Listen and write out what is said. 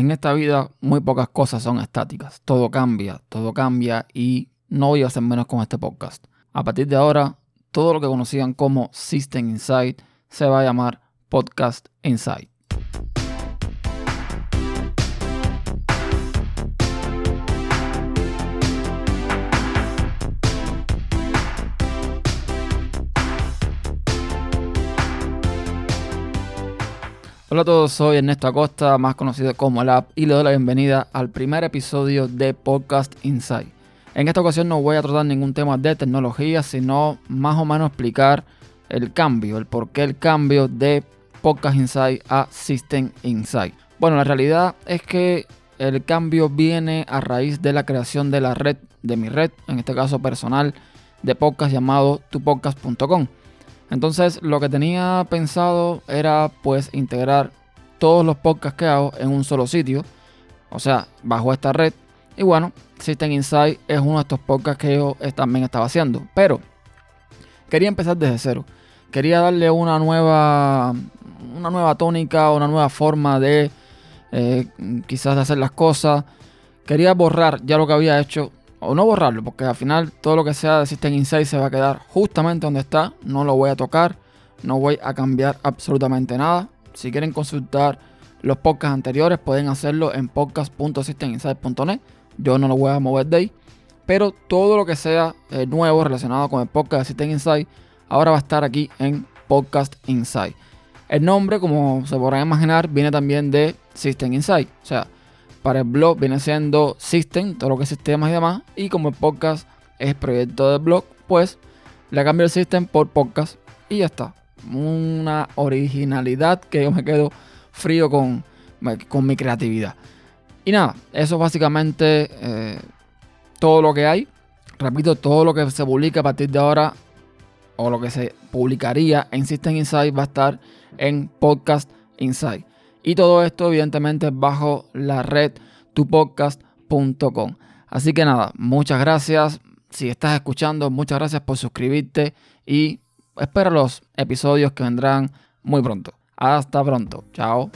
En esta vida muy pocas cosas son estáticas. Todo cambia, todo cambia y no voy a hacer menos con este podcast. A partir de ahora, todo lo que conocían como System Insight se va a llamar Podcast Insight. Hola a todos, soy Ernesto Acosta, más conocido como App, y le doy la bienvenida al primer episodio de Podcast Insight. En esta ocasión no voy a tratar ningún tema de tecnología, sino más o menos explicar el cambio, el por qué el cambio de Podcast Insight a System Insight. Bueno, la realidad es que el cambio viene a raíz de la creación de la red, de mi red, en este caso personal, de podcast llamado tupodcast.com. Entonces lo que tenía pensado era pues integrar todos los podcasts que hago en un solo sitio, o sea, bajo esta red. Y bueno, System Insight es uno de estos podcasts que yo también estaba haciendo. Pero quería empezar desde cero. Quería darle una nueva, una nueva tónica, una nueva forma de eh, quizás de hacer las cosas. Quería borrar ya lo que había hecho o no borrarlo, porque al final todo lo que sea de System Insight se va a quedar justamente donde está. No lo voy a tocar, no voy a cambiar absolutamente nada. Si quieren consultar los podcasts anteriores, pueden hacerlo en podcast.systeminsight.net. Yo no lo voy a mover de ahí. Pero todo lo que sea eh, nuevo relacionado con el podcast de System Insight, ahora va a estar aquí en Podcast Insight. El nombre, como se podrán imaginar, viene también de System Insight. O sea, para el blog viene siendo System, todo lo que es sistemas y demás. Y como el podcast es proyecto del blog, pues le cambio el System por podcast y ya está. Una originalidad que yo me quedo frío con, con mi creatividad. Y nada, eso es básicamente eh, todo lo que hay. Repito, todo lo que se publica a partir de ahora o lo que se publicaría en System Insight va a estar en Podcast Insight. Y todo esto, evidentemente, bajo la red tupodcast.com. Así que nada, muchas gracias. Si estás escuchando, muchas gracias por suscribirte y espero los episodios que vendrán muy pronto. Hasta pronto. Chao.